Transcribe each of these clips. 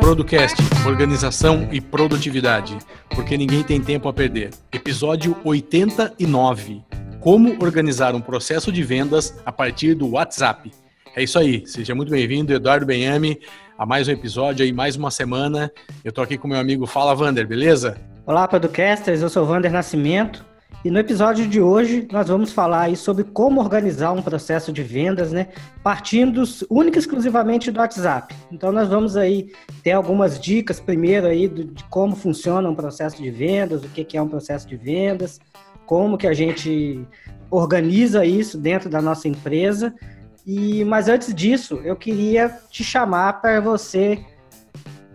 Producast, organização e produtividade, porque ninguém tem tempo a perder. Episódio 89. Como organizar um processo de vendas a partir do WhatsApp. É isso aí. Seja muito bem-vindo, Eduardo Benhame, a mais um episódio aí, mais uma semana. Eu estou aqui com meu amigo Fala Vander, beleza? Olá, Producasters, eu sou Vander Nascimento. E no episódio de hoje nós vamos falar aí sobre como organizar um processo de vendas, né? Partindo única e exclusivamente do WhatsApp. Então nós vamos aí ter algumas dicas primeiro aí de como funciona um processo de vendas, o que é um processo de vendas, como que a gente organiza isso dentro da nossa empresa. E mas antes disso, eu queria te chamar para você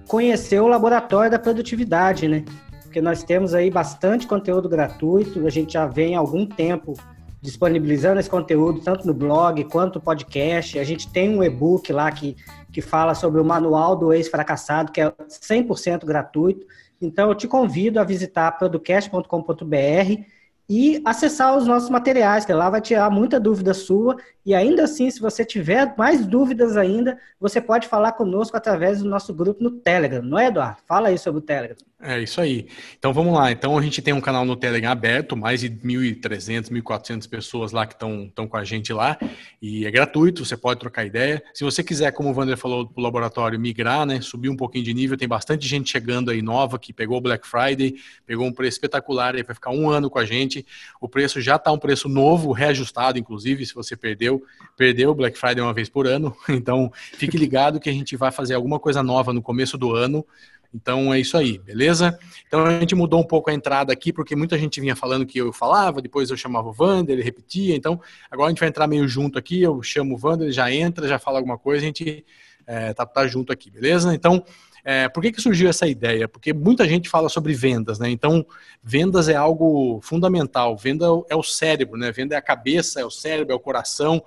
conhecer o laboratório da produtividade, né? Porque nós temos aí bastante conteúdo gratuito, a gente já vem há algum tempo disponibilizando esse conteúdo, tanto no blog quanto no podcast. A gente tem um e-book lá que, que fala sobre o manual do ex-fracassado, que é 100% gratuito. Então, eu te convido a visitar producast.com.br e acessar os nossos materiais, que lá vai tirar muita dúvida sua. E ainda assim, se você tiver mais dúvidas ainda, você pode falar conosco através do nosso grupo no Telegram, não é, Eduardo? Fala aí sobre o Telegram. É isso aí. Então vamos lá. Então a gente tem um canal no Telegram aberto, mais de 1.300, 1.400 pessoas lá que estão com a gente lá. E é gratuito, você pode trocar ideia. Se você quiser, como o Wander falou, o laboratório migrar, né, subir um pouquinho de nível, tem bastante gente chegando aí nova que pegou o Black Friday, pegou um preço espetacular aí para ficar um ano com a gente. O preço já está um preço novo, reajustado, inclusive, se você perdeu, perdeu o Black Friday uma vez por ano. Então fique ligado que a gente vai fazer alguma coisa nova no começo do ano então é isso aí, beleza? Então a gente mudou um pouco a entrada aqui, porque muita gente vinha falando que eu falava, depois eu chamava o Wander, ele repetia. Então agora a gente vai entrar meio junto aqui, eu chamo o Wander, ele já entra, já fala alguma coisa, a gente é, tá, tá junto aqui, beleza? Então, é, por que, que surgiu essa ideia? Porque muita gente fala sobre vendas, né? Então, vendas é algo fundamental. Venda é o cérebro, né? Venda é a cabeça, é o cérebro, é o coração.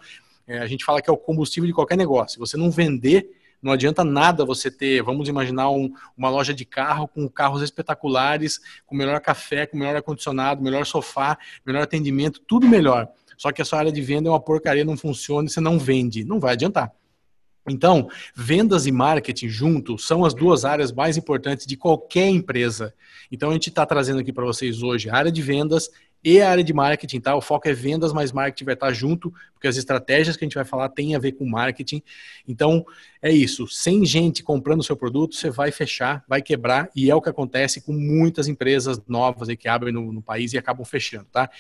É, a gente fala que é o combustível de qualquer negócio. Se você não vender, não adianta nada você ter, vamos imaginar um, uma loja de carro com carros espetaculares, com melhor café, com melhor ar-condicionado, melhor sofá, melhor atendimento, tudo melhor. Só que a sua área de venda é uma porcaria, não funciona e você não vende. Não vai adiantar. Então, vendas e marketing juntos são as duas áreas mais importantes de qualquer empresa. Então, a gente está trazendo aqui para vocês hoje a área de vendas e a área de marketing, tá? O foco é vendas, mas marketing vai estar junto, porque as estratégias que a gente vai falar têm a ver com marketing. Então, é isso. Sem gente comprando o seu produto, você vai fechar, vai quebrar, e é o que acontece com muitas empresas novas aí que abrem no, no país e acabam fechando, tá?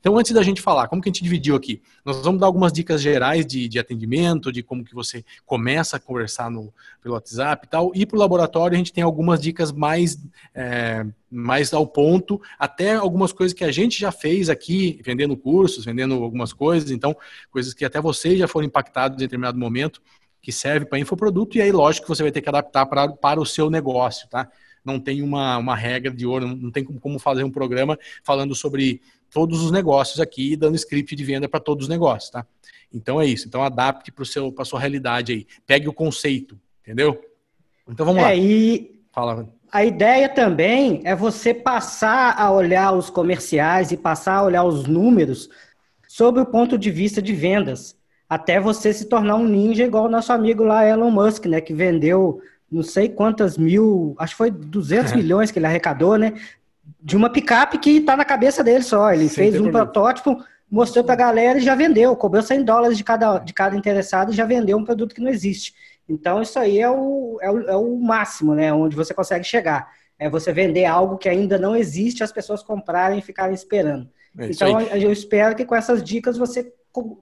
Então, antes da gente falar, como que a gente dividiu aqui? Nós vamos dar algumas dicas gerais de, de atendimento, de como que você começa a conversar no, pelo WhatsApp e tal. E para o laboratório, a gente tem algumas dicas mais, é, mais ao ponto, até algumas coisas que a gente já fez aqui, vendendo cursos, vendendo algumas coisas, então, coisas que até vocês já foram impactados em determinado momento, que serve para infoproduto, e aí, lógico, você vai ter que adaptar pra, para o seu negócio, tá? Não tem uma, uma regra de ouro, não tem como fazer um programa falando sobre todos os negócios aqui, dando script de venda para todos os negócios, tá? Então é isso. Então adapte para a sua realidade aí. Pegue o conceito, entendeu? Então vamos é, lá. E Fala. A ideia também é você passar a olhar os comerciais e passar a olhar os números sob o ponto de vista de vendas, até você se tornar um ninja igual o nosso amigo lá Elon Musk, né, que vendeu não sei quantas mil, acho que foi 200 milhões que ele arrecadou, né? De uma picape que está na cabeça dele só. Ele fez um problema. protótipo, mostrou para a galera e já vendeu. Cobrou 100 dólares de cada, de cada interessado e já vendeu um produto que não existe. Então, isso aí é o, é o, é o máximo, né? Onde você consegue chegar. É você vender algo que ainda não existe, as pessoas comprarem e ficarem esperando. É então, aí. eu espero que com essas dicas você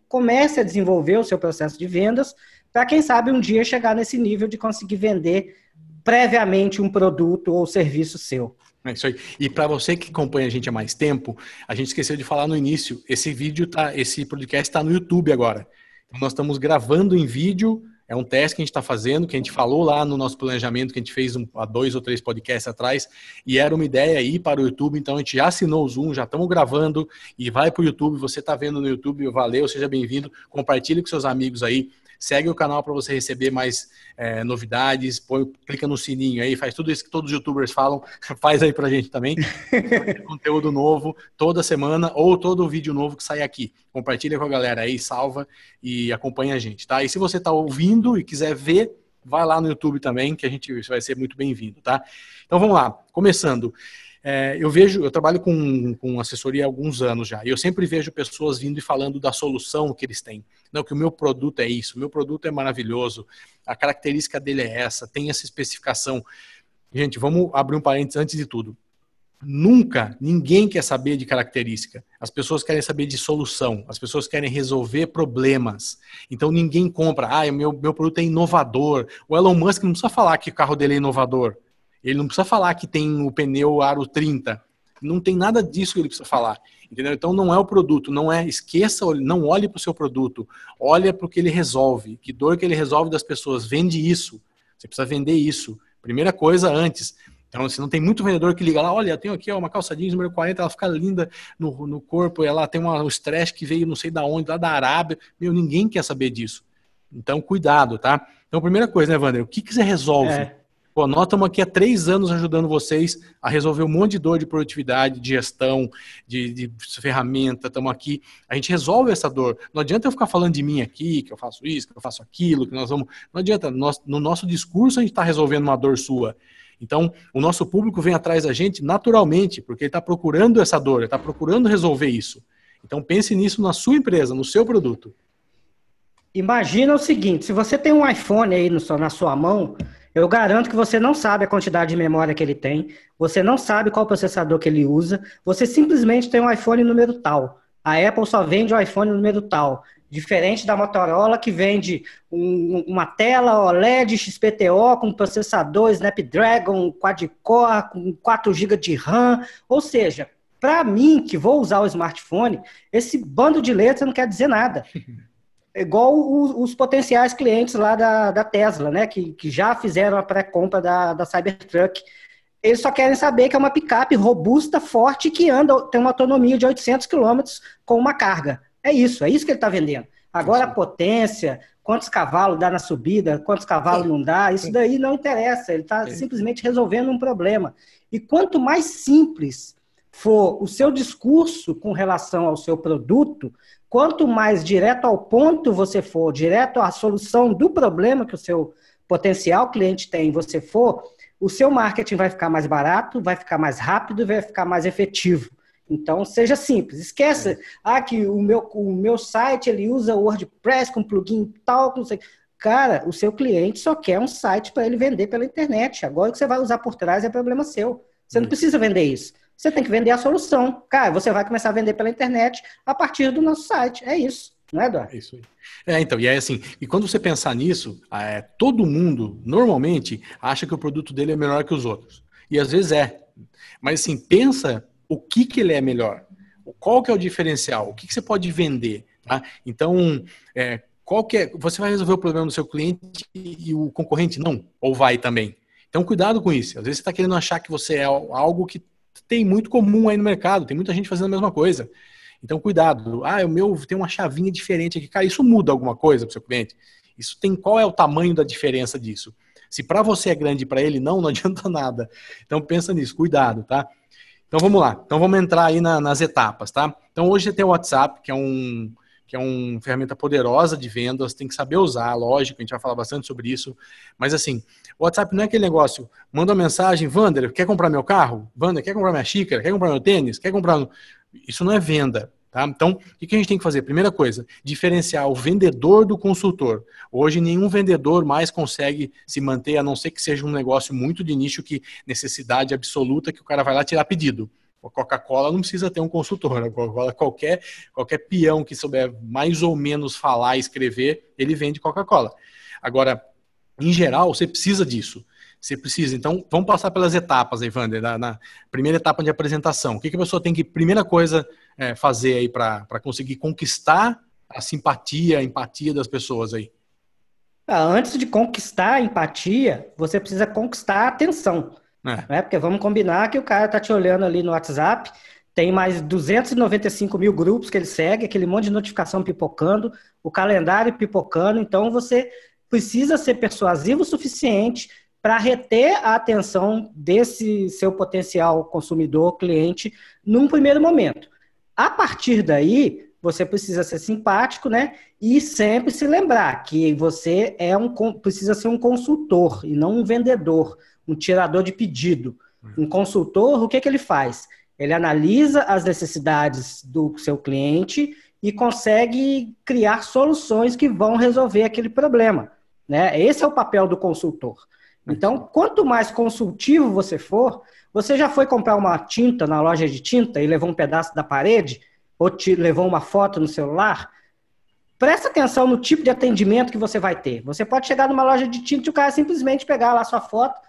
comece a desenvolver o seu processo de vendas para, quem sabe, um dia chegar nesse nível de conseguir vender previamente um produto ou serviço seu. É isso aí. E para você que acompanha a gente há mais tempo, a gente esqueceu de falar no início, esse vídeo tá, esse podcast está no YouTube agora. Então nós estamos gravando em vídeo, é um teste que a gente está fazendo, que a gente falou lá no nosso planejamento, que a gente fez um, há dois ou três podcasts atrás, e era uma ideia ir para o YouTube, então a gente já assinou o Zoom, já estamos gravando, e vai para o YouTube, você está vendo no YouTube, valeu, seja bem-vindo, compartilhe com seus amigos aí, segue o canal para você receber mais é, novidades, põe, clica no sininho aí, faz tudo isso que todos os youtubers falam, faz aí pra gente também. conteúdo novo toda semana ou todo vídeo novo que sai aqui. Compartilha com a galera aí, salva e acompanha a gente, tá? E se você está ouvindo e quiser ver, vai lá no YouTube também, que a gente vai ser muito bem-vindo, tá? Então vamos lá, começando. É, eu vejo, eu trabalho com, com assessoria há alguns anos já, e eu sempre vejo pessoas vindo e falando da solução que eles têm. Não, que o meu produto é isso, o meu produto é maravilhoso, a característica dele é essa, tem essa especificação. Gente, vamos abrir um parênteses antes de tudo. Nunca ninguém quer saber de característica. As pessoas querem saber de solução. As pessoas querem resolver problemas. Então ninguém compra. Ah, meu, meu produto é inovador. O Elon Musk não precisa falar que o carro dele é inovador. Ele não precisa falar que tem o pneu aro 30. Não tem nada disso que ele precisa falar. Entendeu? Então não é o produto, não é. Esqueça, não olhe para o seu produto. Olha para o que ele resolve. Que dor que ele resolve das pessoas. Vende isso. Você precisa vender isso. Primeira coisa antes. Então, se não tem muito vendedor que liga lá, olha, eu tenho aqui uma calça jeans número 40, ela fica linda no, no corpo, ela tem uma, um stretch que veio não sei da onde, lá da Arábia. Meu, ninguém quer saber disso. Então, cuidado, tá? Então, primeira coisa, né, Wander? O que, que você resolve? É. Pô, nós estamos aqui há três anos ajudando vocês a resolver um monte de dor de produtividade, de gestão, de, de ferramenta. Estamos aqui, a gente resolve essa dor. Não adianta eu ficar falando de mim aqui, que eu faço isso, que eu faço aquilo, que nós vamos. Não adianta. Nós, no nosso discurso a gente está resolvendo uma dor sua. Então, o nosso público vem atrás da gente naturalmente, porque ele está procurando essa dor, ele está procurando resolver isso. Então, pense nisso na sua empresa, no seu produto. Imagina o seguinte: se você tem um iPhone aí no, na sua mão, eu garanto que você não sabe a quantidade de memória que ele tem, você não sabe qual processador que ele usa, você simplesmente tem um iPhone número tal. A Apple só vende o iPhone número tal. Diferente da Motorola, que vende um, uma tela OLED XPTO com processador Snapdragon quad-core, com 4 GB de RAM. Ou seja, para mim, que vou usar o smartphone, esse bando de letras não quer dizer nada. igual os, os, potenciais clientes lá da, da Tesla, né? Que, que já fizeram a pré-compra da, da Cybertruck. Eles só querem saber que é uma picape robusta, forte, que anda, tem uma autonomia de 800 km com uma carga. É isso, é isso que ele está vendendo. Agora a potência, quantos cavalos dá na subida, quantos cavalos não dá, isso daí não interessa. Ele está simplesmente resolvendo um problema. E quanto mais simples for o seu discurso com relação ao seu produto, Quanto mais direto ao ponto você for, direto à solução do problema que o seu potencial cliente tem, você for, o seu marketing vai ficar mais barato, vai ficar mais rápido, vai ficar mais efetivo. Então, seja simples. Esqueça, é. ah, que o meu, o meu site ele usa WordPress com plugin tal, não sei. Cara, o seu cliente só quer um site para ele vender pela internet. Agora o que você vai usar por trás é problema seu. Você não precisa vender isso. Você tem que vender a solução. Cara, você vai começar a vender pela internet a partir do nosso site. É isso. Não é, Eduardo? É isso aí. É, então, e é assim, e quando você pensar nisso, é, todo mundo, normalmente, acha que o produto dele é melhor que os outros. E às vezes é. Mas assim, pensa o que, que ele é melhor. Qual que é o diferencial? O que, que você pode vender? Tá? Então, é, qual que é, você vai resolver o problema do seu cliente e o concorrente não? Ou vai também? Então, cuidado com isso. Às vezes você está querendo achar que você é algo que tem muito comum aí no mercado, tem muita gente fazendo a mesma coisa. Então, cuidado. Ah, o meu tem uma chavinha diferente aqui. Cara, isso muda alguma coisa para o seu cliente? Isso tem qual é o tamanho da diferença disso? Se para você é grande e para ele não, não adianta nada. Então pensa nisso, cuidado, tá? Então vamos lá. Então vamos entrar aí na, nas etapas, tá? Então hoje você tem o WhatsApp, que é um que é uma ferramenta poderosa de vendas, tem que saber usar, lógico, a gente vai falar bastante sobre isso. Mas assim, o WhatsApp não é aquele negócio, manda uma mensagem, Vander, quer comprar meu carro? Vander, quer comprar minha xícara? Quer comprar meu tênis? Quer comprar. Isso não é venda. Tá? Então, o que a gente tem que fazer? Primeira coisa, diferenciar o vendedor do consultor. Hoje, nenhum vendedor mais consegue se manter, a não ser que seja um negócio muito de nicho, que necessidade absoluta, que o cara vai lá tirar pedido. A Coca-Cola não precisa ter um consultor. A Coca-Cola, qualquer, qualquer peão que souber mais ou menos falar e escrever, ele vende Coca-Cola. Agora, em geral, você precisa disso. Você precisa. Então, vamos passar pelas etapas, Evander. Na, na primeira etapa de apresentação. O que, que a pessoa tem que, primeira coisa, é, fazer aí para conseguir conquistar a simpatia, a empatia das pessoas aí? Ah, antes de conquistar a empatia, você precisa conquistar a atenção. É. Né? Porque vamos combinar que o cara tá te olhando ali no WhatsApp, tem mais 295 mil grupos que ele segue, aquele monte de notificação pipocando, o calendário pipocando. Então, você precisa ser persuasivo o suficiente para reter a atenção desse seu potencial consumidor, cliente, num primeiro momento. A partir daí, você precisa ser simpático, né? E sempre se lembrar que você é um precisa ser um consultor e não um vendedor, um tirador de pedido. Um consultor, o que, que ele faz? Ele analisa as necessidades do seu cliente e consegue criar soluções que vão resolver aquele problema. Né? Esse é o papel do consultor. Então, quanto mais consultivo você for, você já foi comprar uma tinta na loja de tinta e levou um pedaço da parede, ou te levou uma foto no celular? Presta atenção no tipo de atendimento que você vai ter. Você pode chegar numa loja de tinta e o cara simplesmente pegar lá sua foto,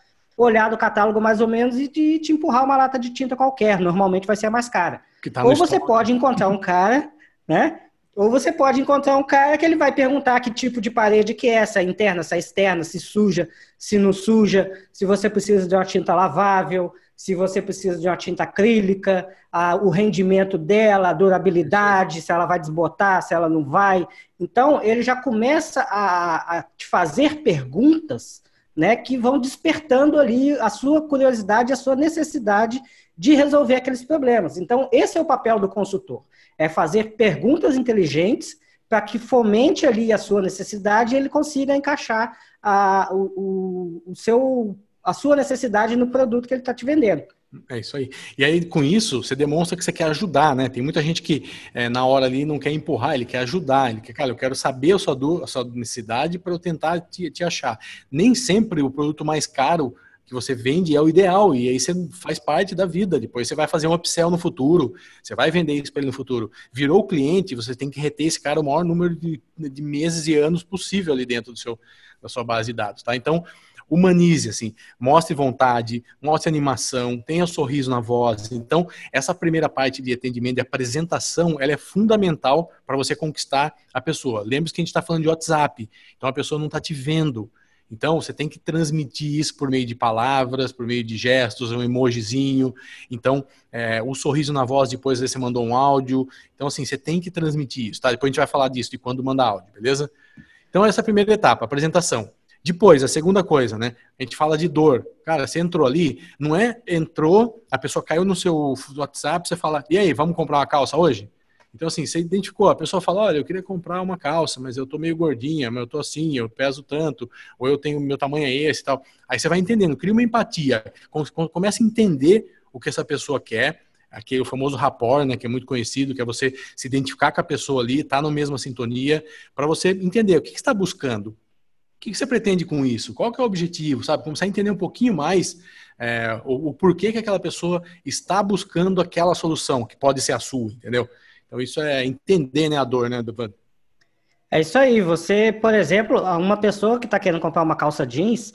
olhar do catálogo mais ou menos e te, te empurrar uma lata de tinta qualquer. Normalmente vai ser a mais cara. Tá ou você pode encontrar um cara, né? Ou você pode encontrar um cara que ele vai perguntar que tipo de parede que é essa, interna, essa externa, se suja, se não suja, se você precisa de uma tinta lavável, se você precisa de uma tinta acrílica, a, o rendimento dela, a durabilidade, se ela vai desbotar, se ela não vai. Então, ele já começa a, a te fazer perguntas né, que vão despertando ali a sua curiosidade, a sua necessidade de resolver aqueles problemas. Então, esse é o papel do consultor, é fazer perguntas inteligentes para que fomente ali a sua necessidade e ele consiga encaixar a, o, o, o seu, a sua necessidade no produto que ele está te vendendo. É isso aí. E aí, com isso, você demonstra que você quer ajudar, né? Tem muita gente que é, na hora ali não quer empurrar, ele quer ajudar, ele quer, cara, eu quero saber a sua, dor, a sua necessidade para eu tentar te, te achar. Nem sempre o produto mais caro que você vende é o ideal, e aí você faz parte da vida. Depois você vai fazer um upsell no futuro, você vai vender isso para ele no futuro. Virou cliente, você tem que reter esse cara o maior número de, de meses e anos possível ali dentro do seu, da sua base de dados, tá? Então, humanize, assim, mostre vontade, mostre animação, tenha um sorriso na voz. Então, essa primeira parte de atendimento, de apresentação, ela é fundamental para você conquistar a pessoa. Lembre-se que a gente está falando de WhatsApp, então a pessoa não está te vendo. Então, você tem que transmitir isso por meio de palavras, por meio de gestos, um emojizinho. Então, é, o sorriso na voz, depois você mandou um áudio. Então, assim, você tem que transmitir isso, tá? Depois a gente vai falar disso, de quando mandar áudio, beleza? Então, essa é a primeira etapa, apresentação. Depois, a segunda coisa, né? A gente fala de dor. Cara, você entrou ali, não é entrou, a pessoa caiu no seu WhatsApp, você fala, e aí, vamos comprar uma calça hoje? Então, assim, você identificou, a pessoa fala, olha, eu queria comprar uma calça, mas eu tô meio gordinha, mas eu tô assim, eu peso tanto, ou eu tenho, meu tamanho é esse e tal. Aí você vai entendendo, cria uma empatia, começa a entender o que essa pessoa quer, aquele famoso rapport, né, que é muito conhecido, que é você se identificar com a pessoa ali, tá na mesma sintonia, para você entender o que, que está buscando, o que você pretende com isso? Qual que é o objetivo? Sabe? Começar a entender um pouquinho mais é, o, o, porquê que aquela pessoa está buscando aquela solução, que pode ser a sua, entendeu? Então, isso é entender né, a dor, né, do É isso aí. Você, por exemplo, uma pessoa que está querendo comprar uma calça jeans,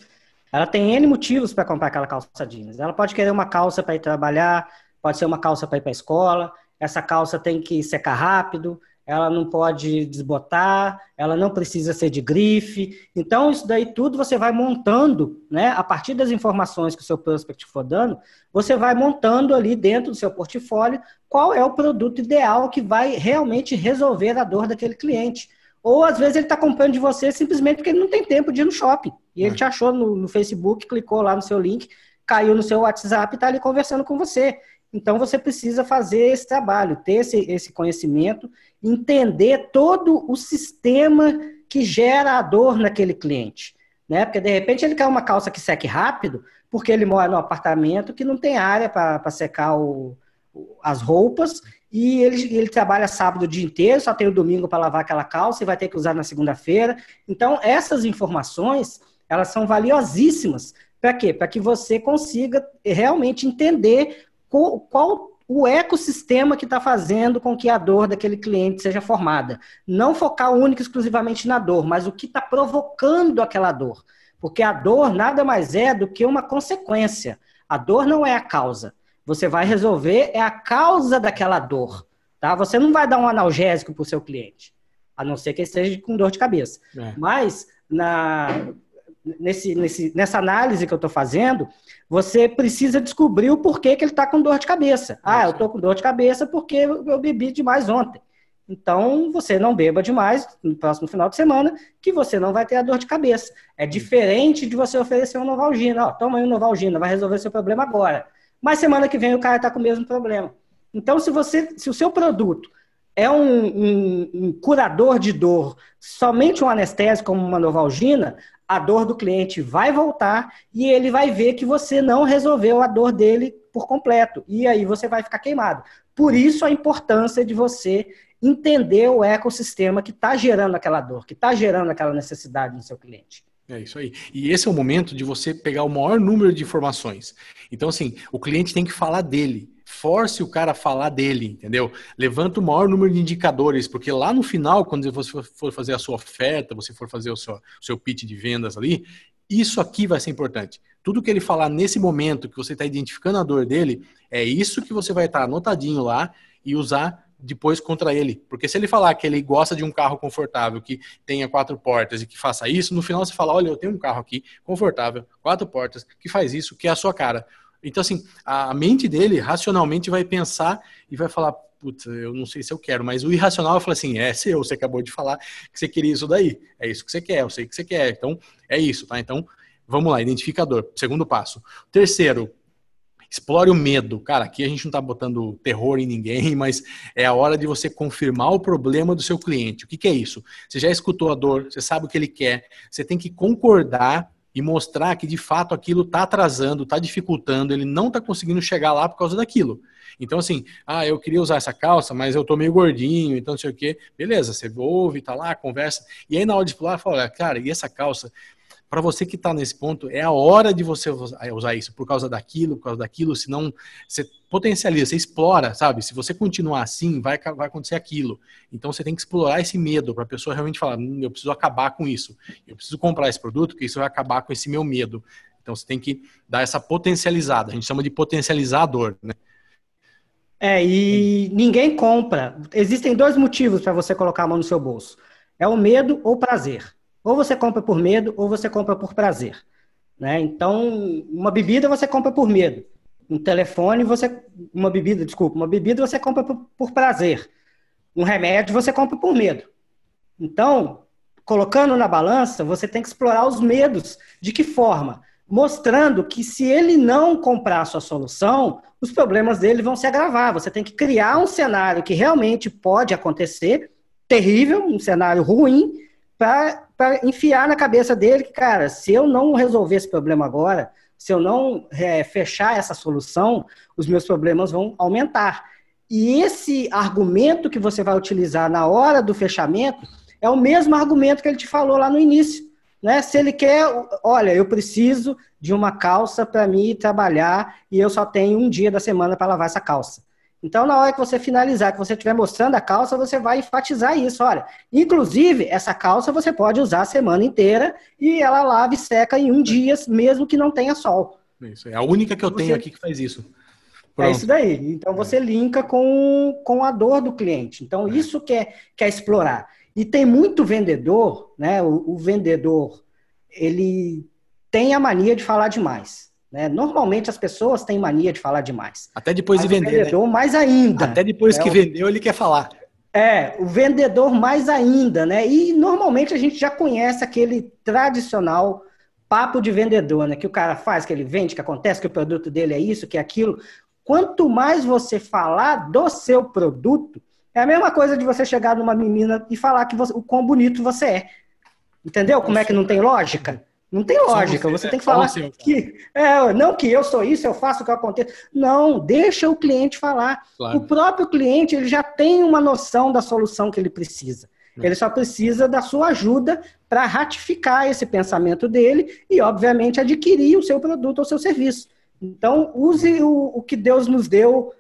ela tem N motivos para comprar aquela calça jeans. Ela pode querer uma calça para ir trabalhar, pode ser uma calça para ir para a escola, essa calça tem que secar rápido, ela não pode desbotar, ela não precisa ser de grife. Então, isso daí tudo você vai montando, né? A partir das informações que o seu prospect for dando, você vai montando ali dentro do seu portfólio qual é o produto ideal que vai realmente resolver a dor daquele cliente. Ou às vezes ele está comprando de você simplesmente porque ele não tem tempo de ir no shopping. E ele é. te achou no, no Facebook, clicou lá no seu link, caiu no seu WhatsApp e está ali conversando com você. Então você precisa fazer esse trabalho, ter esse, esse conhecimento, entender todo o sistema que gera a dor naquele cliente. Né? Porque de repente ele quer uma calça que seque rápido, porque ele mora num apartamento que não tem área para secar o, as roupas, e ele, ele trabalha sábado o dia inteiro, só tem o domingo para lavar aquela calça e vai ter que usar na segunda-feira. Então, essas informações, elas são valiosíssimas. Para quê? Para que você consiga realmente entender qual, qual o ecossistema que está fazendo com que a dor daquele cliente seja formada. Não focar única e exclusivamente na dor, mas o que está provocando aquela dor. Porque a dor nada mais é do que uma consequência. A dor não é a causa. Você vai resolver é a causa daquela dor. Tá? Você não vai dar um analgésico para o seu cliente, a não ser que ele esteja com dor de cabeça. É. Mas na, nesse, nesse, nessa análise que eu estou fazendo, você precisa descobrir o porquê que ele está com dor de cabeça. Ah, eu estou com dor de cabeça porque eu bebi demais ontem. Então, você não beba demais no próximo final de semana, que você não vai ter a dor de cabeça. É diferente de você oferecer um Novalgina. Ó, toma aí um Novalgina, vai resolver seu problema agora. Mas semana que vem o cara está com o mesmo problema. Então, se você, se o seu produto é um, um, um, curador de dor, somente um anestésico como uma Novalgina, a dor do cliente vai voltar e ele vai ver que você não resolveu a dor dele por completo. E aí você vai ficar queimado. Por isso a importância de você entender o ecossistema que está gerando aquela dor, que está gerando aquela necessidade no seu cliente. É isso aí. E esse é o momento de você pegar o maior número de informações. Então, assim, o cliente tem que falar dele. Force o cara a falar dele, entendeu? Levanta o maior número de indicadores, porque lá no final, quando você for fazer a sua oferta, você for fazer o seu, o seu pitch de vendas ali, isso aqui vai ser importante. Tudo que ele falar nesse momento que você está identificando a dor dele, é isso que você vai estar tá anotadinho lá e usar depois contra ele. Porque se ele falar que ele gosta de um carro confortável, que tenha quatro portas e que faça isso, no final você fala: olha, eu tenho um carro aqui confortável, quatro portas, que faz isso, que é a sua cara. Então, assim, a mente dele racionalmente vai pensar e vai falar: putz, eu não sei se eu quero, mas o irracional vai falar assim: é seu, você acabou de falar que você queria isso daí, é isso que você quer, eu sei que você quer, então é isso, tá? Então, vamos lá, identificador, segundo passo. Terceiro, Explore o medo. Cara, aqui a gente não está botando terror em ninguém, mas é a hora de você confirmar o problema do seu cliente. O que, que é isso? Você já escutou a dor, você sabe o que ele quer, você tem que concordar e mostrar que de fato aquilo está atrasando, está dificultando, ele não está conseguindo chegar lá por causa daquilo. Então, assim, ah, eu queria usar essa calça, mas eu tô meio gordinho, então não sei o quê. Beleza, você ouve, tá lá, conversa. E aí, na hora de pular, fala, cara, e essa calça? Para você que está nesse ponto, é a hora de você usar isso por causa daquilo, por causa daquilo, senão você potencializa, você explora, sabe? Se você continuar assim, vai, vai acontecer aquilo. Então você tem que explorar esse medo para a pessoa realmente falar: hum, eu preciso acabar com isso, eu preciso comprar esse produto, porque isso vai acabar com esse meu medo. Então você tem que dar essa potencializada, a gente chama de potencializador, né? É, e ninguém compra. Existem dois motivos para você colocar a mão no seu bolso: é o medo ou o prazer. Ou você compra por medo, ou você compra por prazer. Né? Então, uma bebida você compra por medo. Um telefone, você. Uma bebida, desculpa, uma bebida você compra por, por prazer. Um remédio você compra por medo. Então, colocando na balança, você tem que explorar os medos. De que forma? Mostrando que se ele não comprar a sua solução, os problemas dele vão se agravar. Você tem que criar um cenário que realmente pode acontecer, terrível, um cenário ruim, para enfiar na cabeça dele que, cara, se eu não resolver esse problema agora, se eu não é, fechar essa solução, os meus problemas vão aumentar. E esse argumento que você vai utilizar na hora do fechamento é o mesmo argumento que ele te falou lá no início. Né? Se ele quer, olha, eu preciso de uma calça para mim trabalhar e eu só tenho um dia da semana para lavar essa calça. Então, na hora que você finalizar, que você estiver mostrando a calça, você vai enfatizar isso. Olha, inclusive, essa calça você pode usar a semana inteira e ela lava e seca em um dia, mesmo que não tenha sol. Isso, é a única que eu tenho aqui que faz isso. Pronto. É isso daí. Então, é. você linka com, com a dor do cliente. Então, é. isso que é, que é explorar. E tem muito vendedor, né? o, o vendedor, ele tem a mania de falar demais. Né? Normalmente as pessoas têm mania de falar demais. Até depois Mas de vender. O né? vendedor, né? mais ainda. Até depois que o... vendeu, ele quer falar. É, o vendedor mais ainda, né? E normalmente a gente já conhece aquele tradicional papo de vendedor, né? Que o cara faz, que ele vende, que acontece, que o produto dele é isso, que é aquilo. Quanto mais você falar do seu produto, é a mesma coisa de você chegar numa menina e falar que você, o quão bonito você é. Entendeu? Como é que não tem lógica? Não tem lógica. Você tem que falar que é, não que eu sou isso, eu faço o que acontece. Não, deixa o cliente falar. Claro. O próprio cliente ele já tem uma noção da solução que ele precisa. É. Ele só precisa da sua ajuda para ratificar esse pensamento dele e, obviamente, adquirir o seu produto ou seu serviço. Então, use o, o que Deus nos deu,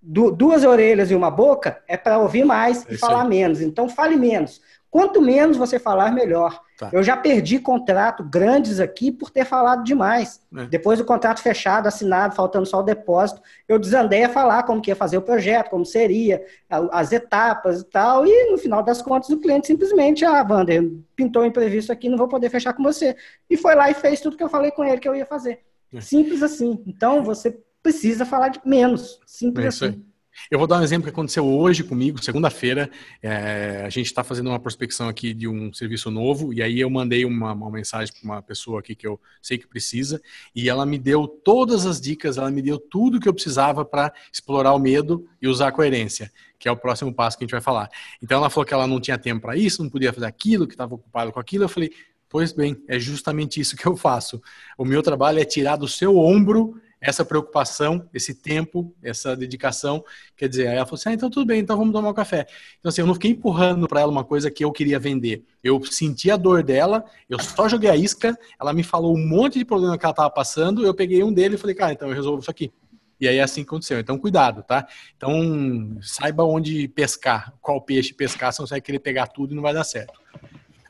du, duas orelhas e uma boca, é para ouvir mais é e falar aí. menos. Então, fale menos. Quanto menos você falar, melhor. Tá. Eu já perdi contrato grandes aqui por ter falado demais. É. Depois do contrato fechado, assinado, faltando só o depósito, eu desandei a falar como que ia fazer o projeto, como seria, as etapas e tal, e no final das contas o cliente simplesmente, ah, Wander, pintou um imprevisto aqui, não vou poder fechar com você. E foi lá e fez tudo que eu falei com ele que eu ia fazer. É. Simples assim. Então você precisa falar de menos. Simples é assim. Eu vou dar um exemplo que aconteceu hoje comigo, segunda-feira. É, a gente está fazendo uma prospecção aqui de um serviço novo, e aí eu mandei uma, uma mensagem para uma pessoa aqui que eu sei que precisa, e ela me deu todas as dicas, ela me deu tudo que eu precisava para explorar o medo e usar a coerência, que é o próximo passo que a gente vai falar. Então ela falou que ela não tinha tempo para isso, não podia fazer aquilo, que estava ocupado com aquilo. Eu falei, pois bem, é justamente isso que eu faço. O meu trabalho é tirar do seu ombro essa preocupação, esse tempo, essa dedicação. Quer dizer, aí ela falou assim: ah, então tudo bem, então vamos tomar um café. Então, assim, eu não fiquei empurrando para ela uma coisa que eu queria vender. Eu senti a dor dela, eu só joguei a isca, ela me falou um monte de problema que ela estava passando, eu peguei um dele e falei, cara, então eu resolvo isso aqui. E aí é assim que aconteceu. Então, cuidado, tá? Então, saiba onde pescar, qual peixe pescar, senão você vai querer pegar tudo e não vai dar certo.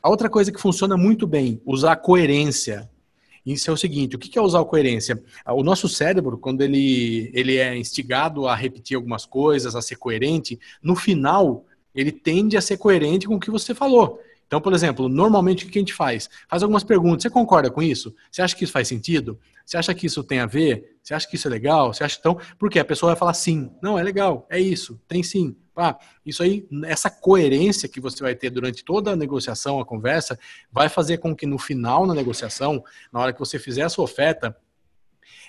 A outra coisa que funciona muito bem, usar coerência. Isso é o seguinte: o que é usar coerência? O nosso cérebro, quando ele, ele é instigado a repetir algumas coisas, a ser coerente, no final, ele tende a ser coerente com o que você falou. Então, por exemplo, normalmente o que a gente faz? Faz algumas perguntas. Você concorda com isso? Você acha que isso faz sentido? Você acha que isso tem a ver? Você acha que isso é legal? Você acha então? Porque a pessoa vai falar sim. Não, é legal, é isso, tem sim. Ah, isso aí, essa coerência que você vai ter durante toda a negociação, a conversa, vai fazer com que no final, na negociação, na hora que você fizer a sua oferta,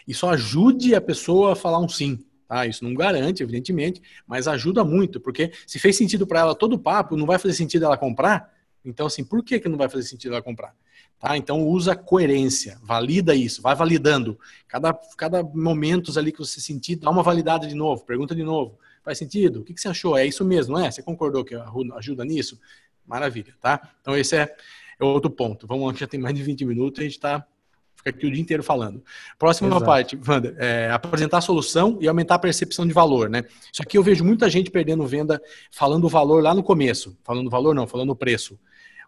isso ajude a pessoa a falar um sim. Tá? Isso não garante, evidentemente, mas ajuda muito, porque se fez sentido para ela todo o papo, não vai fazer sentido ela comprar. Então, assim, por que, que não vai fazer sentido ela comprar? Tá? Então, usa coerência, valida isso, vai validando. Cada, cada momentos ali que você sentir, dá uma validada de novo, pergunta de novo. Faz sentido? O que, que você achou? É isso mesmo, não é? Você concordou que ajuda nisso? Maravilha, tá? Então, esse é, é outro ponto. Vamos lá, já tem mais de 20 minutos, a gente está fica aqui o dia inteiro falando. Próxima Exato. parte, Wander, é apresentar a solução e aumentar a percepção de valor, né? Isso aqui eu vejo muita gente perdendo venda falando o valor lá no começo. Falando valor não, falando o preço.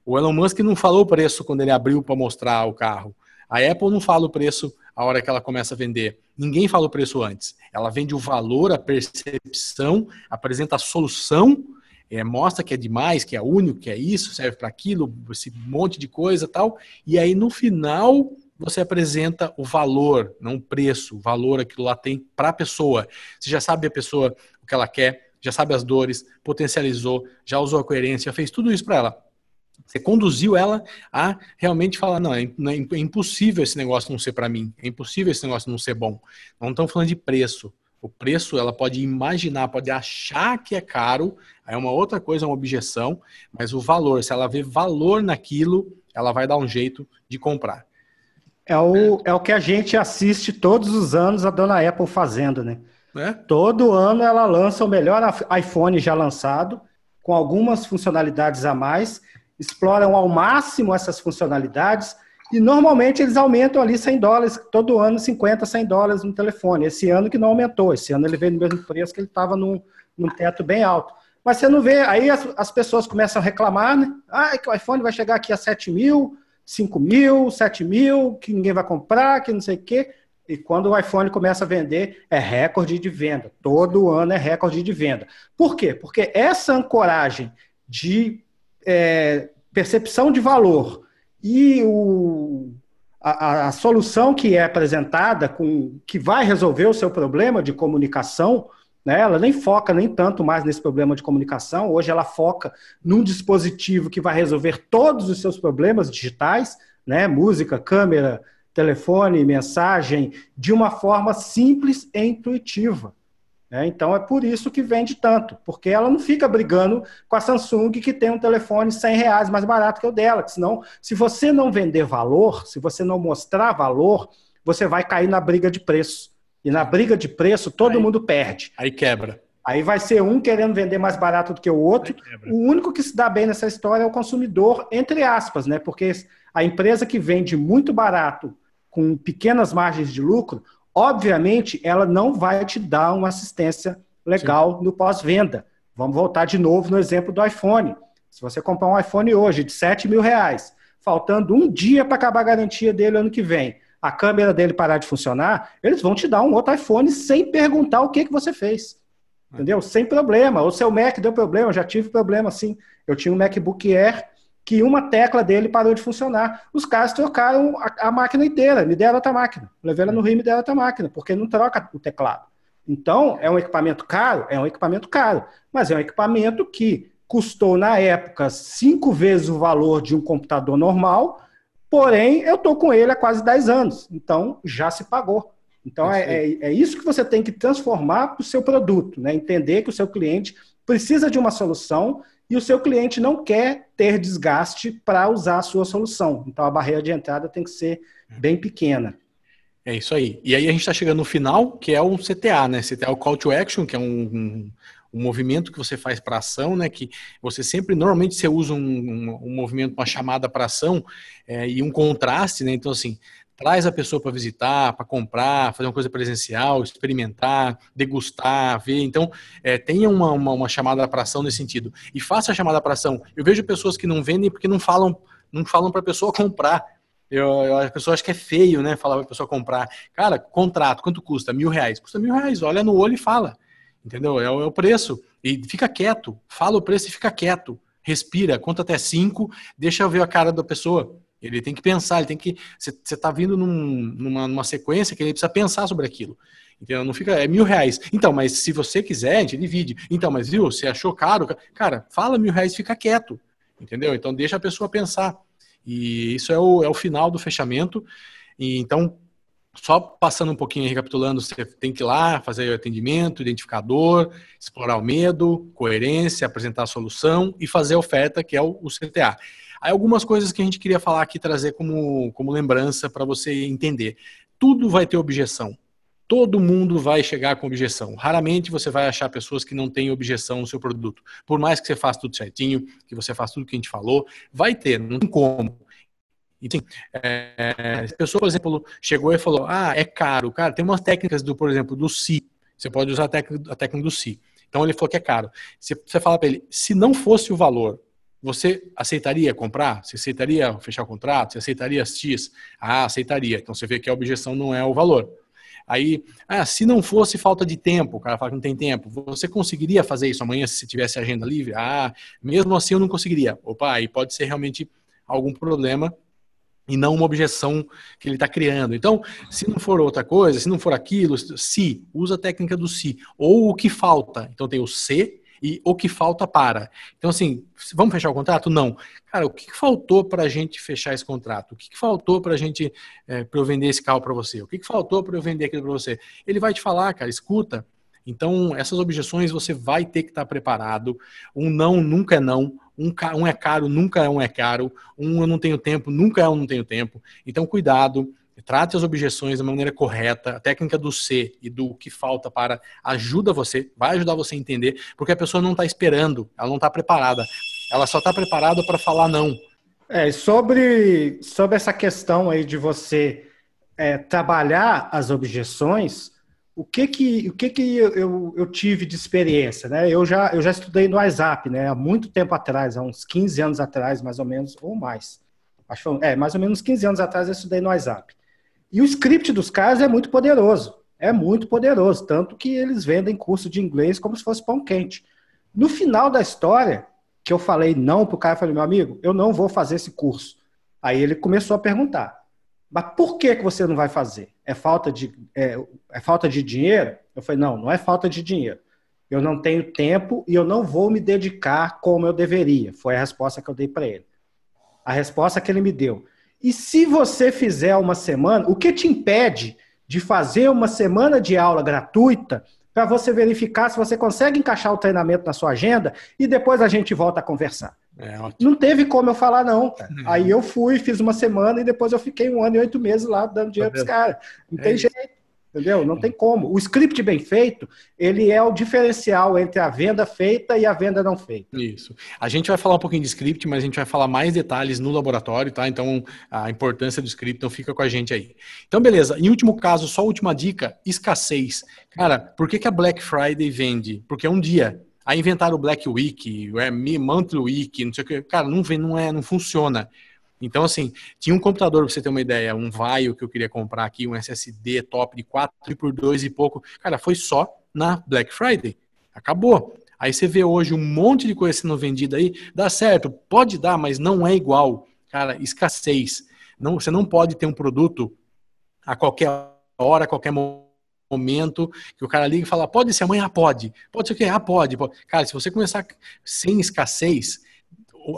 O Elon Musk não falou o preço quando ele abriu para mostrar o carro. A Apple não fala o preço a hora que ela começa a vender. Ninguém fala o preço antes. Ela vende o valor, a percepção, apresenta a solução, é, mostra que é demais, que é único, que é isso, serve para aquilo, esse monte de coisa tal. E aí no final você apresenta o valor, não o preço, o valor aquilo lá tem para a pessoa. Você já sabe a pessoa o que ela quer, já sabe as dores, potencializou, já usou a coerência, fez tudo isso para ela. Você conduziu ela a realmente falar: não, é, é impossível esse negócio não ser para mim, é impossível esse negócio não ser bom. Não estamos falando de preço. O preço ela pode imaginar, pode achar que é caro, é uma outra coisa, é uma objeção, mas o valor, se ela vê valor naquilo, ela vai dar um jeito de comprar. É o, é. é o que a gente assiste todos os anos a dona Apple fazendo, né? É? Todo ano ela lança o melhor iPhone já lançado, com algumas funcionalidades a mais, exploram ao máximo essas funcionalidades e normalmente eles aumentam ali 100 dólares, todo ano 50, 100 dólares no telefone. Esse ano que não aumentou, esse ano ele veio no mesmo preço que ele estava num, num teto bem alto. Mas você não vê, aí as, as pessoas começam a reclamar, né? Ah, que o iPhone vai chegar aqui a 7 mil, 5 mil, 7 mil, que ninguém vai comprar, que não sei o quê. E quando o iPhone começa a vender, é recorde de venda. Todo ano é recorde de venda. Por quê? Porque essa ancoragem de é, percepção de valor e o, a, a, solução que é apresentada, com, que vai resolver o seu problema de comunicação, né, ela nem foca nem tanto mais nesse problema de comunicação. Hoje ela foca num dispositivo que vai resolver todos os seus problemas digitais, né, música, câmera, telefone, mensagem, de uma forma simples e intuitiva. Né? Então é por isso que vende tanto, porque ela não fica brigando com a Samsung que tem um telefone 100 reais mais barato que o dela. Que senão, se você não vender valor, se você não mostrar valor, você vai cair na briga de preço. E na briga de preço, todo aí, mundo perde. Aí quebra. Aí vai ser um querendo vender mais barato do que o outro. O único que se dá bem nessa história é o consumidor, entre aspas, né? Porque a empresa que vende muito barato, com pequenas margens de lucro, obviamente ela não vai te dar uma assistência legal Sim. no pós-venda. Vamos voltar de novo no exemplo do iPhone. Se você comprar um iPhone hoje de 7 mil reais, faltando um dia para acabar a garantia dele ano que vem, a câmera dele parar de funcionar, eles vão te dar um outro iPhone sem perguntar o que, que você fez. Entendeu? Sem problema. O seu Mac deu problema, eu já tive problema assim. Eu tinha um MacBook Air que uma tecla dele parou de funcionar. Os caras trocaram a, a máquina inteira, me deram outra máquina. Levei ela no Rio e me deram outra máquina, porque não troca o teclado. Então, é um equipamento caro? É um equipamento caro, mas é um equipamento que custou, na época, cinco vezes o valor de um computador normal, porém, eu estou com ele há quase 10 anos, então já se pagou. Então, é, é, é isso que você tem que transformar para o seu produto, né? entender que o seu cliente precisa de uma solução e o seu cliente não quer ter desgaste para usar a sua solução. Então a barreira de entrada tem que ser bem pequena. É isso aí. E aí a gente está chegando no final, que é o CTA, né? CTA é o Call to Action, que é um, um, um movimento que você faz para ação, né? Que você sempre, normalmente você usa um, um, movimento, uma chamada para ação é, e um contraste, né? Então, assim, traz a pessoa para visitar, para comprar, fazer uma coisa presencial, experimentar, degustar, ver. Então, é, tenha uma, uma, uma chamada para ação nesse sentido. E faça a chamada para ação. Eu vejo pessoas que não vendem porque não falam não falam para a pessoa comprar. Eu, eu, a pessoa acha que é feio, né? Falar para a pessoa comprar. Cara, contrato, quanto custa? Mil reais. Custa mil reais. Olha no olho e fala. Entendeu? É o, é o preço. E fica quieto. Fala o preço e fica quieto. Respira, conta até cinco, deixa eu ver a cara da pessoa. Ele tem que pensar, ele tem que. Você está vindo num, numa, numa sequência que ele precisa pensar sobre aquilo. Entendeu? Não fica. É mil reais. Então, mas se você quiser, a gente divide. Então, mas viu, você achou caro? Cara, fala mil reais fica quieto. Entendeu? Então deixa a pessoa pensar. E isso é o, é o final do fechamento. E então, só passando um pouquinho, recapitulando, você tem que ir lá, fazer o atendimento, identificador, explorar o medo, coerência, apresentar a solução e fazer a oferta, que é o, o CTA. Aí algumas coisas que a gente queria falar aqui, trazer como, como lembrança para você entender. Tudo vai ter objeção. Todo mundo vai chegar com objeção. Raramente você vai achar pessoas que não têm objeção no seu produto. Por mais que você faça tudo certinho, que você faça tudo que a gente falou, vai ter, não tem como. Então, é, a pessoa, por exemplo, chegou e falou: Ah, é caro. Cara, tem umas técnicas do, por exemplo, do Si. Você pode usar a técnica, a técnica do Si. Então ele falou que é caro. Você, você fala para ele: se não fosse o valor você aceitaria comprar? Você aceitaria fechar o contrato? Você aceitaria X? Ah, aceitaria. Então você vê que a objeção não é o valor. Aí, ah, se não fosse falta de tempo, o cara fala que não tem tempo, você conseguiria fazer isso amanhã se tivesse agenda livre? Ah, mesmo assim eu não conseguiria. Opa, aí pode ser realmente algum problema e não uma objeção que ele está criando. Então, se não for outra coisa, se não for aquilo, se, usa a técnica do se. Ou o que falta. Então tem o se e o que falta para. Então, assim, vamos fechar o contrato? Não. Cara, o que, faltou para a gente fechar esse contrato? O que, faltou para a gente, é, para eu vender esse carro para você? O que, faltou para eu vender aquilo para você? Ele vai te falar, cara, escuta. Então, essas objeções você vai ter que estar tá preparado. Um não nunca é não. Um, um é caro, nunca é um é caro. Um eu não tenho tempo, nunca é um não tenho tempo. Então, cuidado trate as objeções da maneira correta, a técnica do C e do que falta para ajuda você, vai ajudar você a entender, porque a pessoa não está esperando, ela não está preparada, ela só está preparada para falar não. É, sobre, sobre essa questão aí de você é, trabalhar as objeções, o que que, o que, que eu, eu tive de experiência, né? Eu já, eu já estudei no WhatsApp, né? Há muito tempo atrás, há uns 15 anos atrás, mais ou menos, ou mais. Acho, é, mais ou menos 15 anos atrás eu estudei no WhatsApp. E o script dos caras é muito poderoso. É muito poderoso. Tanto que eles vendem curso de inglês como se fosse pão quente. No final da história, que eu falei não pro cara, eu falei, meu amigo, eu não vou fazer esse curso. Aí ele começou a perguntar, mas por que, que você não vai fazer? É falta de, é, é falta de dinheiro? Eu falei, não, não é falta de dinheiro. Eu não tenho tempo e eu não vou me dedicar como eu deveria. Foi a resposta que eu dei para ele. A resposta que ele me deu. E se você fizer uma semana, o que te impede de fazer uma semana de aula gratuita para você verificar se você consegue encaixar o treinamento na sua agenda e depois a gente volta a conversar? É, não teve como eu falar, não. Uhum. Aí eu fui, fiz uma semana e depois eu fiquei um ano e oito meses lá dando dinheiro tá para os caras. Não é tem isso. jeito. Entendeu? Não tem como. O script bem feito, ele é o diferencial entre a venda feita e a venda não feita. Isso. A gente vai falar um pouquinho de script, mas a gente vai falar mais detalhes no laboratório, tá? Então, a importância do script, então fica com a gente aí. Então, beleza. Em último caso, só última dica, escassez. Cara, por que, que a Black Friday vende? Porque é um dia. Aí inventaram o Black Week, é Monthly Week, não sei o que. Cara, não vem, não é, não funciona. Então, assim, tinha um computador, pra você ter uma ideia, um Vaio que eu queria comprar aqui, um SSD top de 4 por 2 e pouco. Cara, foi só na Black Friday. Acabou. Aí você vê hoje um monte de coisa sendo vendida aí, dá certo, pode dar, mas não é igual. Cara, escassez. Não, você não pode ter um produto a qualquer hora, a qualquer momento, que o cara liga e fala, pode ser amanhã? Pode. Pode ser o quê? Ah, pode. Cara, se você começar sem escassez,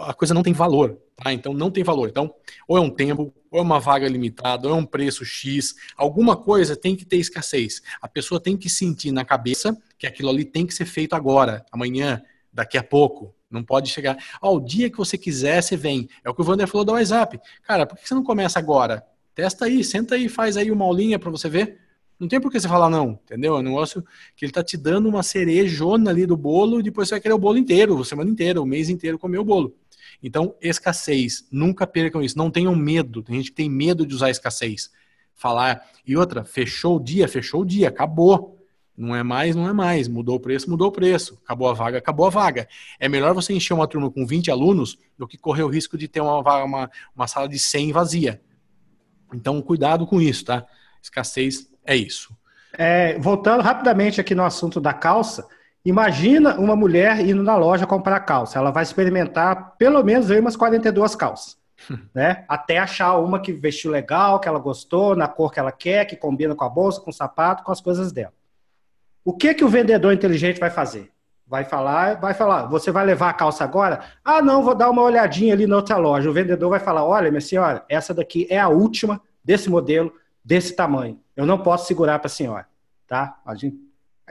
a coisa não tem valor, tá? Então não tem valor. Então, ou é um tempo, ou é uma vaga limitada, ou é um preço X, alguma coisa tem que ter escassez. A pessoa tem que sentir na cabeça que aquilo ali tem que ser feito agora, amanhã, daqui a pouco. Não pode chegar. Ao oh, dia que você quiser, você vem. É o que o Wander falou do WhatsApp. Cara, por que você não começa agora? Testa aí, senta aí, faz aí uma aulinha para você ver. Não tem por que você falar não, entendeu? É um negócio que ele tá te dando uma cerejona ali do bolo e depois você vai querer o bolo inteiro, a semana inteira, o mês inteiro comer o bolo. Então, escassez, nunca percam isso. Não tenham medo. Tem gente que tem medo de usar escassez. Falar. E outra, fechou o dia, fechou o dia, acabou. Não é mais, não é mais. Mudou o preço, mudou o preço. Acabou a vaga, acabou a vaga. É melhor você encher uma turma com 20 alunos do que correr o risco de ter uma, uma, uma sala de 100 vazia. Então, cuidado com isso, tá? Escassez é isso. É, voltando rapidamente aqui no assunto da calça, imagina uma mulher indo na loja comprar calça. Ela vai experimentar pelo menos aí umas 42 calças. né? Até achar uma que vestiu legal, que ela gostou, na cor que ela quer, que combina com a bolsa, com o sapato, com as coisas dela. O que que o vendedor inteligente vai fazer? Vai falar, vai falar, você vai levar a calça agora? Ah, não, vou dar uma olhadinha ali na outra loja. O vendedor vai falar: olha, minha senhora, essa daqui é a última desse modelo, desse tamanho. Eu não posso segurar para a senhora, tá? A gente,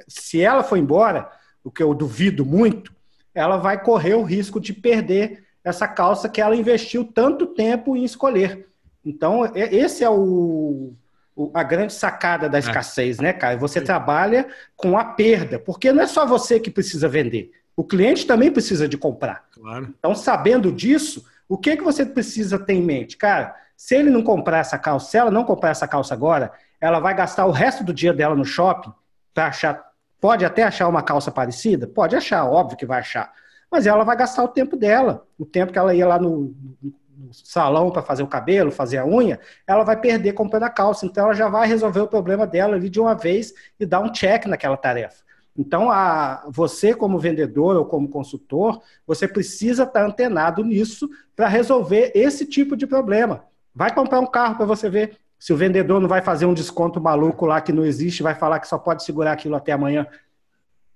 se ela for embora, o que eu duvido muito, ela vai correr o risco de perder essa calça que ela investiu tanto tempo em escolher. Então, esse é o, o a grande sacada da é. escassez, né, cara? Você trabalha com a perda, porque não é só você que precisa vender. O cliente também precisa de comprar. Claro. Então, sabendo disso, o que, que você precisa ter em mente? Cara, se ele não comprar essa calça, se ela não comprar essa calça agora, ela vai gastar o resto do dia dela no shopping para achar. Pode até achar uma calça parecida? Pode achar, óbvio que vai achar. Mas ela vai gastar o tempo dela. O tempo que ela ia lá no, no salão para fazer o cabelo, fazer a unha, ela vai perder comprando a calça. Então ela já vai resolver o problema dela ali de uma vez e dar um check naquela tarefa. Então, a, você, como vendedor ou como consultor, você precisa estar antenado nisso para resolver esse tipo de problema. Vai comprar um carro para você ver. Se o vendedor não vai fazer um desconto maluco lá que não existe, vai falar que só pode segurar aquilo até amanhã.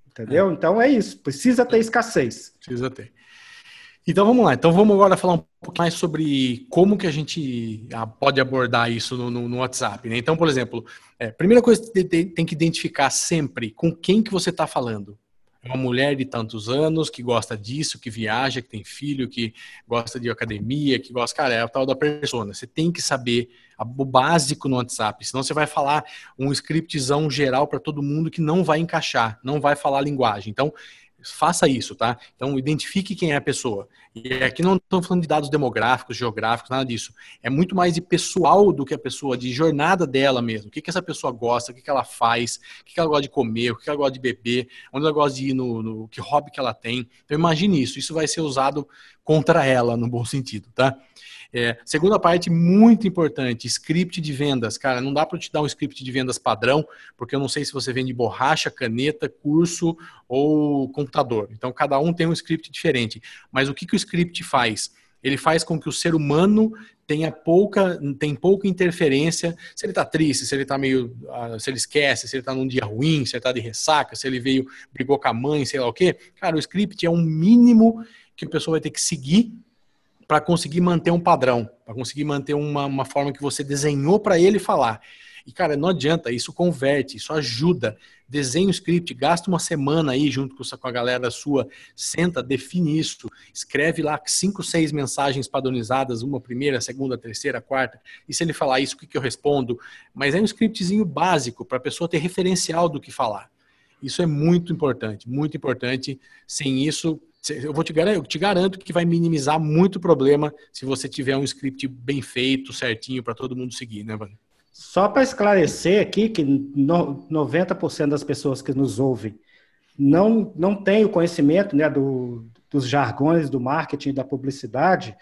Entendeu? É. Então é isso. Precisa ter escassez. Precisa ter. Então vamos lá. Então vamos agora falar um pouco mais sobre como que a gente ah, pode abordar isso no, no, no WhatsApp. Né? Então, por exemplo, é, primeira coisa que tem que identificar sempre com quem que você está falando. É uma mulher de tantos anos que gosta disso, que viaja, que tem filho, que gosta de academia, que gosta, cara, é a tal da persona. Você tem que saber o básico no WhatsApp, senão você vai falar um scriptzão geral para todo mundo que não vai encaixar, não vai falar a linguagem. Então, faça isso, tá? Então, identifique quem é a pessoa. E aqui não estamos falando de dados demográficos, geográficos, nada disso. É muito mais de pessoal do que a pessoa, de jornada dela mesmo. O que, que essa pessoa gosta, o que, que ela faz, o que, que ela gosta de comer, o que, que ela gosta de beber, onde ela gosta de ir, no, no que hobby que ela tem. Então, imagine isso. Isso vai ser usado contra ela, no bom sentido, tá? É, segunda parte, muito importante, script de vendas. Cara, não dá para te dar um script de vendas padrão, porque eu não sei se você vende borracha, caneta, curso ou computador. Então, cada um tem um script diferente. Mas o que, que o script faz? Ele faz com que o ser humano tenha pouca, tem pouca interferência. Se ele está triste, se ele está meio, ah, se ele esquece, se ele está num dia ruim, se ele está de ressaca, se ele veio brigou com a mãe, sei lá o quê. Cara, o script é um mínimo que a pessoa vai ter que seguir para conseguir manter um padrão, para conseguir manter uma, uma forma que você desenhou para ele falar. E, cara, não adianta, isso converte, isso ajuda. Desenha o script, gasta uma semana aí junto com, a galera sua, senta, define isso, escreve lá cinco, seis mensagens padronizadas, uma primeira, segunda, terceira, quarta. E se ele falar isso, o que, que eu respondo? Mas é um scriptzinho básico para a pessoa ter referencial do que falar. Isso é muito importante, muito importante. Sem isso, eu vou te garanto, te garanto que vai minimizar muito problema se você tiver um script bem feito, certinho para todo mundo seguir, né, Vânia? Só para esclarecer aqui que 90% das pessoas que nos ouvem não, não tem o conhecimento né, do, dos jargões do marketing da publicidade,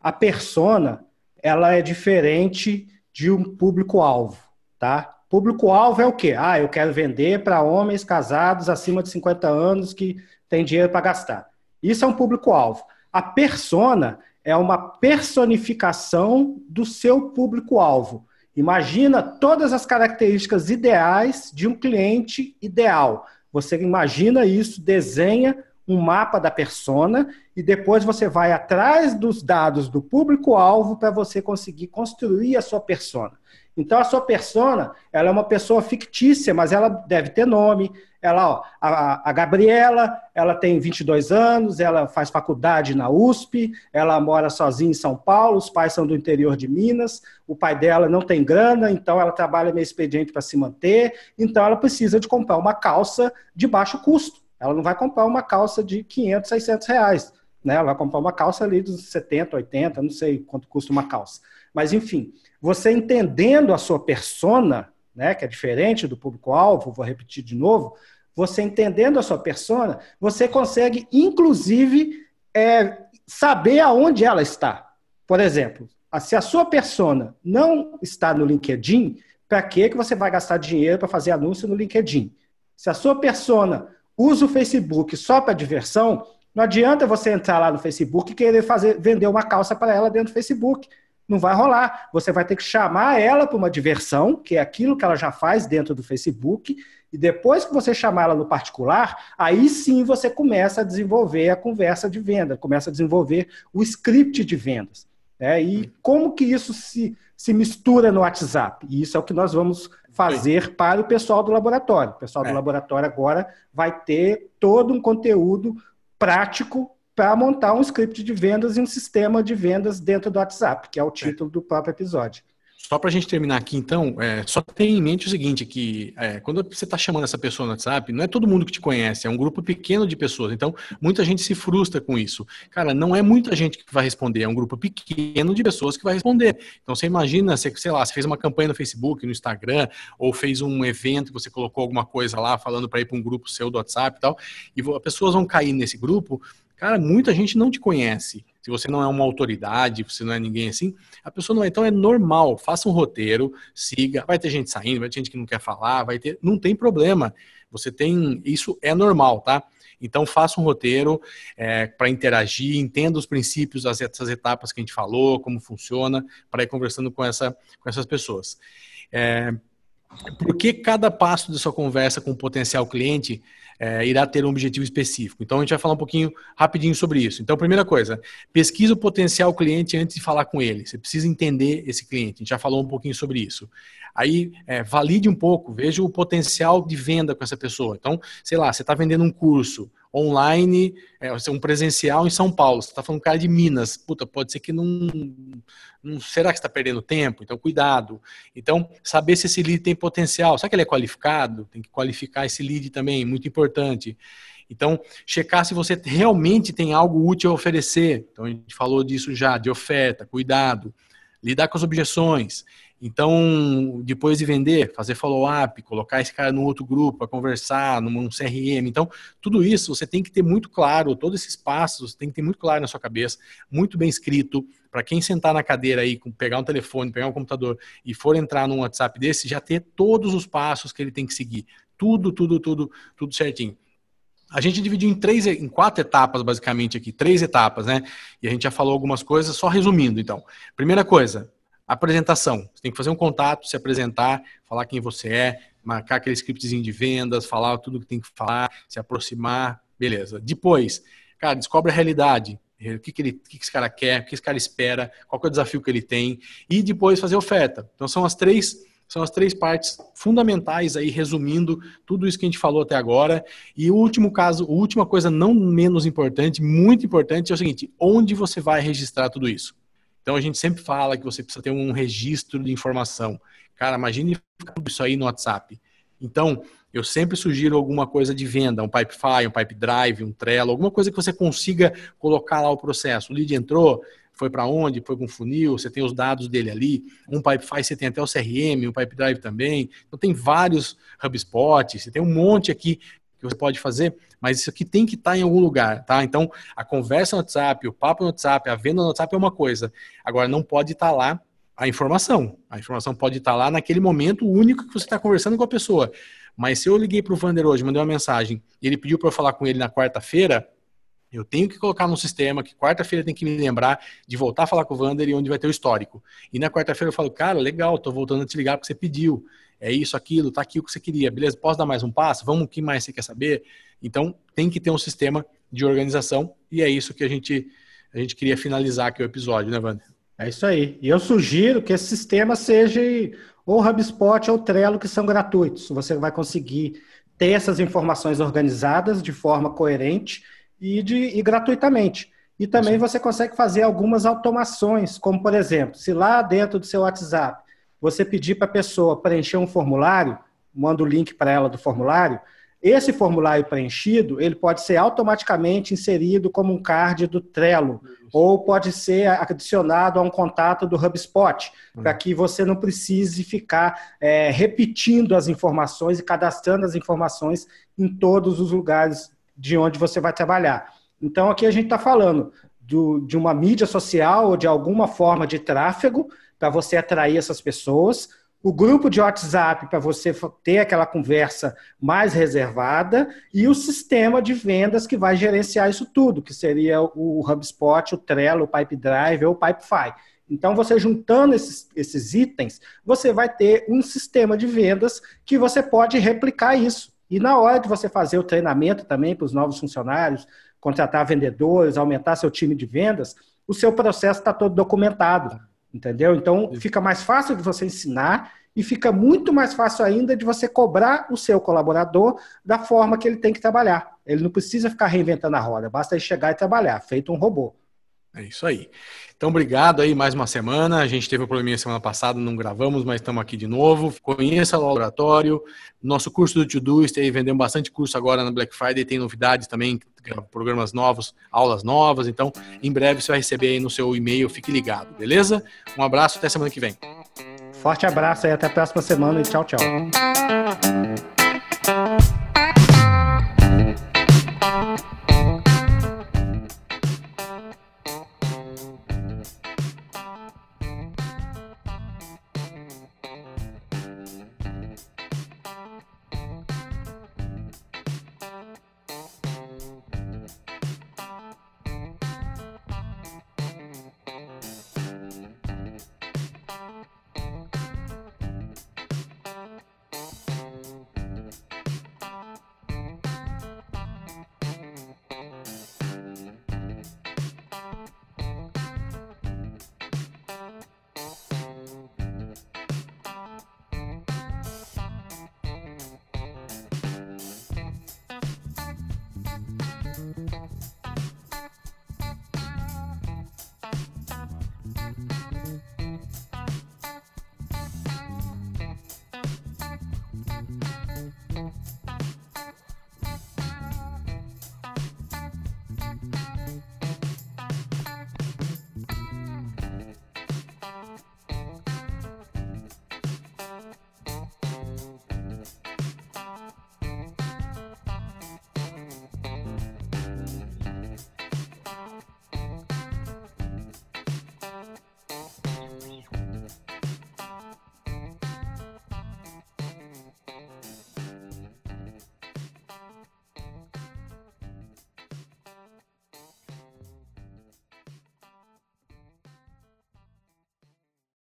a persona ela é diferente de um público-alvo, tá? Público-alvo é o quê? Ah, eu quero vender para homens casados acima de 50 anos que têm dinheiro para gastar. Isso é um público-alvo. A persona é uma personificação do seu público-alvo. Imagina todas as características ideais de um cliente ideal. Você imagina isso, desenha um mapa da persona e depois você vai atrás dos dados do público-alvo para você conseguir construir a sua persona. Então, a sua persona, ela é uma pessoa fictícia, mas ela deve ter nome. Ela, ó, a, a Gabriela, ela tem 22 anos, ela faz faculdade na USP, ela mora sozinha em São Paulo, os pais são do interior de Minas, o pai dela não tem grana, então ela trabalha meio expediente para se manter, então ela precisa de comprar uma calça de baixo custo. Ela não vai comprar uma calça de 500, 600 reais. Né? Ela vai comprar uma calça ali dos 70, 80, não sei quanto custa uma calça. Mas, enfim, você entendendo a sua persona, né, que é diferente do público-alvo, vou repetir de novo, você entendendo a sua persona, você consegue, inclusive, é, saber aonde ela está. Por exemplo, se a sua persona não está no LinkedIn, para que você vai gastar dinheiro para fazer anúncio no LinkedIn? Se a sua persona usa o Facebook só para diversão, não adianta você entrar lá no Facebook e querer fazer, vender uma calça para ela dentro do Facebook não vai rolar. Você vai ter que chamar ela para uma diversão, que é aquilo que ela já faz dentro do Facebook, e depois que você chamar ela no particular, aí sim você começa a desenvolver a conversa de venda, começa a desenvolver o script de vendas. Né? E como que isso se, se mistura no WhatsApp? E isso é o que nós vamos fazer para o pessoal do laboratório. O pessoal do é. laboratório agora vai ter todo um conteúdo prático para montar um script de vendas e um sistema de vendas dentro do WhatsApp, que é o título do próprio episódio. Só para a gente terminar aqui, então, é, só tenha em mente o seguinte, que é, quando você está chamando essa pessoa no WhatsApp, não é todo mundo que te conhece, é um grupo pequeno de pessoas. Então, muita gente se frustra com isso. Cara, não é muita gente que vai responder, é um grupo pequeno de pessoas que vai responder. Então, você imagina, você, sei lá, você fez uma campanha no Facebook, no Instagram, ou fez um evento, você colocou alguma coisa lá falando para ir para um grupo seu do WhatsApp e tal, e as pessoas vão cair nesse grupo Cara, muita gente não te conhece. Se você não é uma autoridade, se não é ninguém assim, a pessoa não é. Então é normal. Faça um roteiro, siga. Vai ter gente saindo, vai ter gente que não quer falar, vai ter. Não tem problema. Você tem. Isso é normal, tá? Então faça um roteiro é, para interagir, entenda os princípios, as, essas etapas que a gente falou, como funciona, para ir conversando com, essa, com essas pessoas. É, porque cada passo da sua conversa com o potencial cliente é, irá ter um objetivo específico. Então a gente vai falar um pouquinho rapidinho sobre isso. Então, primeira coisa, pesquisa o potencial cliente antes de falar com ele. Você precisa entender esse cliente. A gente já falou um pouquinho sobre isso. Aí é, valide um pouco, veja o potencial de venda com essa pessoa. Então, sei lá, você está vendendo um curso online, é, um presencial em São Paulo. Você está falando um cara de Minas. Puta, pode ser que não. não será que está perdendo tempo? Então, cuidado. Então, saber se esse lead tem potencial. Será que ele é qualificado? Tem que qualificar esse lead também, muito importante. Então, checar se você realmente tem algo útil a oferecer. Então, a gente falou disso já, de oferta, cuidado. Lidar com as objeções. Então, depois de vender, fazer follow-up, colocar esse cara no outro grupo para conversar, num CRM. Então, tudo isso você tem que ter muito claro, todos esses passos tem que ter muito claro na sua cabeça, muito bem escrito, para quem sentar na cadeira aí, pegar um telefone, pegar um computador e for entrar num WhatsApp desse, já ter todos os passos que ele tem que seguir. Tudo, tudo, tudo, tudo certinho. A gente dividiu em três, em quatro etapas, basicamente, aqui, três etapas, né? E a gente já falou algumas coisas, só resumindo, então. Primeira coisa, Apresentação. Você tem que fazer um contato, se apresentar, falar quem você é, marcar aquele scriptzinho de vendas, falar tudo que tem que falar, se aproximar, beleza. Depois, cara, descobre a realidade. O que, que, ele, que esse cara quer, o que esse cara espera, qual é o desafio que ele tem, e depois fazer oferta. Então são as três são as três partes fundamentais aí, resumindo tudo isso que a gente falou até agora. E o último caso, a última coisa não menos importante, muito importante, é o seguinte: onde você vai registrar tudo isso? Então a gente sempre fala que você precisa ter um registro de informação. Cara, imagine tudo isso aí no WhatsApp. Então, eu sempre sugiro alguma coisa de venda, um Pipefy, um Pipe Drive, um Trello, alguma coisa que você consiga colocar lá o processo. O lead entrou, foi para onde, foi com funil, você tem os dados dele ali. Um Pipefy você tem até o CRM, um Pipe Drive também. Então tem vários HubSpot, você tem um monte aqui que você pode fazer, mas isso aqui tem que estar tá em algum lugar, tá? Então, a conversa no WhatsApp, o papo no WhatsApp, a venda no WhatsApp é uma coisa. Agora, não pode estar tá lá a informação. A informação pode estar tá lá naquele momento único que você está conversando com a pessoa. Mas se eu liguei para o Vander hoje, mandei uma mensagem, e ele pediu para eu falar com ele na quarta-feira, eu tenho que colocar no sistema que quarta-feira tem que me lembrar de voltar a falar com o Vander e onde vai ter o histórico. E na quarta-feira eu falo, cara, legal, tô voltando a te ligar porque você pediu. É isso, aquilo, tá aqui o que você queria. Beleza, posso dar mais um passo? Vamos, o que mais você quer saber? Então, tem que ter um sistema de organização e é isso que a gente, a gente queria finalizar aqui o episódio, né, Wander? É isso aí. E eu sugiro que esse sistema seja ou HubSpot ou Trello, que são gratuitos. Você vai conseguir ter essas informações organizadas de forma coerente e, de, e gratuitamente. E também Sim. você consegue fazer algumas automações, como por exemplo, se lá dentro do seu WhatsApp você pedir para a pessoa preencher um formulário, manda o link para ela do formulário, esse formulário preenchido, ele pode ser automaticamente inserido como um card do Trello, Isso. ou pode ser adicionado a um contato do HubSpot, uhum. para que você não precise ficar é, repetindo as informações e cadastrando as informações em todos os lugares de onde você vai trabalhar. Então, aqui a gente está falando do, de uma mídia social ou de alguma forma de tráfego para você atrair essas pessoas, o grupo de WhatsApp para você ter aquela conversa mais reservada e o sistema de vendas que vai gerenciar isso tudo, que seria o HubSpot, o Trello, o Pipedrive ou o Pipefy. Então, você juntando esses, esses itens, você vai ter um sistema de vendas que você pode replicar isso. E na hora de você fazer o treinamento também para os novos funcionários, contratar vendedores, aumentar seu time de vendas, o seu processo está todo documentado, entendeu? Então fica mais fácil de você ensinar e fica muito mais fácil ainda de você cobrar o seu colaborador da forma que ele tem que trabalhar. Ele não precisa ficar reinventando a roda, basta ele chegar e trabalhar, feito um robô. É isso aí. Então, obrigado aí mais uma semana. A gente teve um probleminha semana passada, não gravamos, mas estamos aqui de novo. Conheça o laboratório. Nosso curso do Todoist, aí vendemos bastante curso agora na Black Friday, tem novidades também, programas novos, aulas novas. Então, em breve você vai receber aí no seu e-mail. Fique ligado, beleza? Um abraço, até semana que vem. Forte abraço e até a próxima semana e tchau, tchau.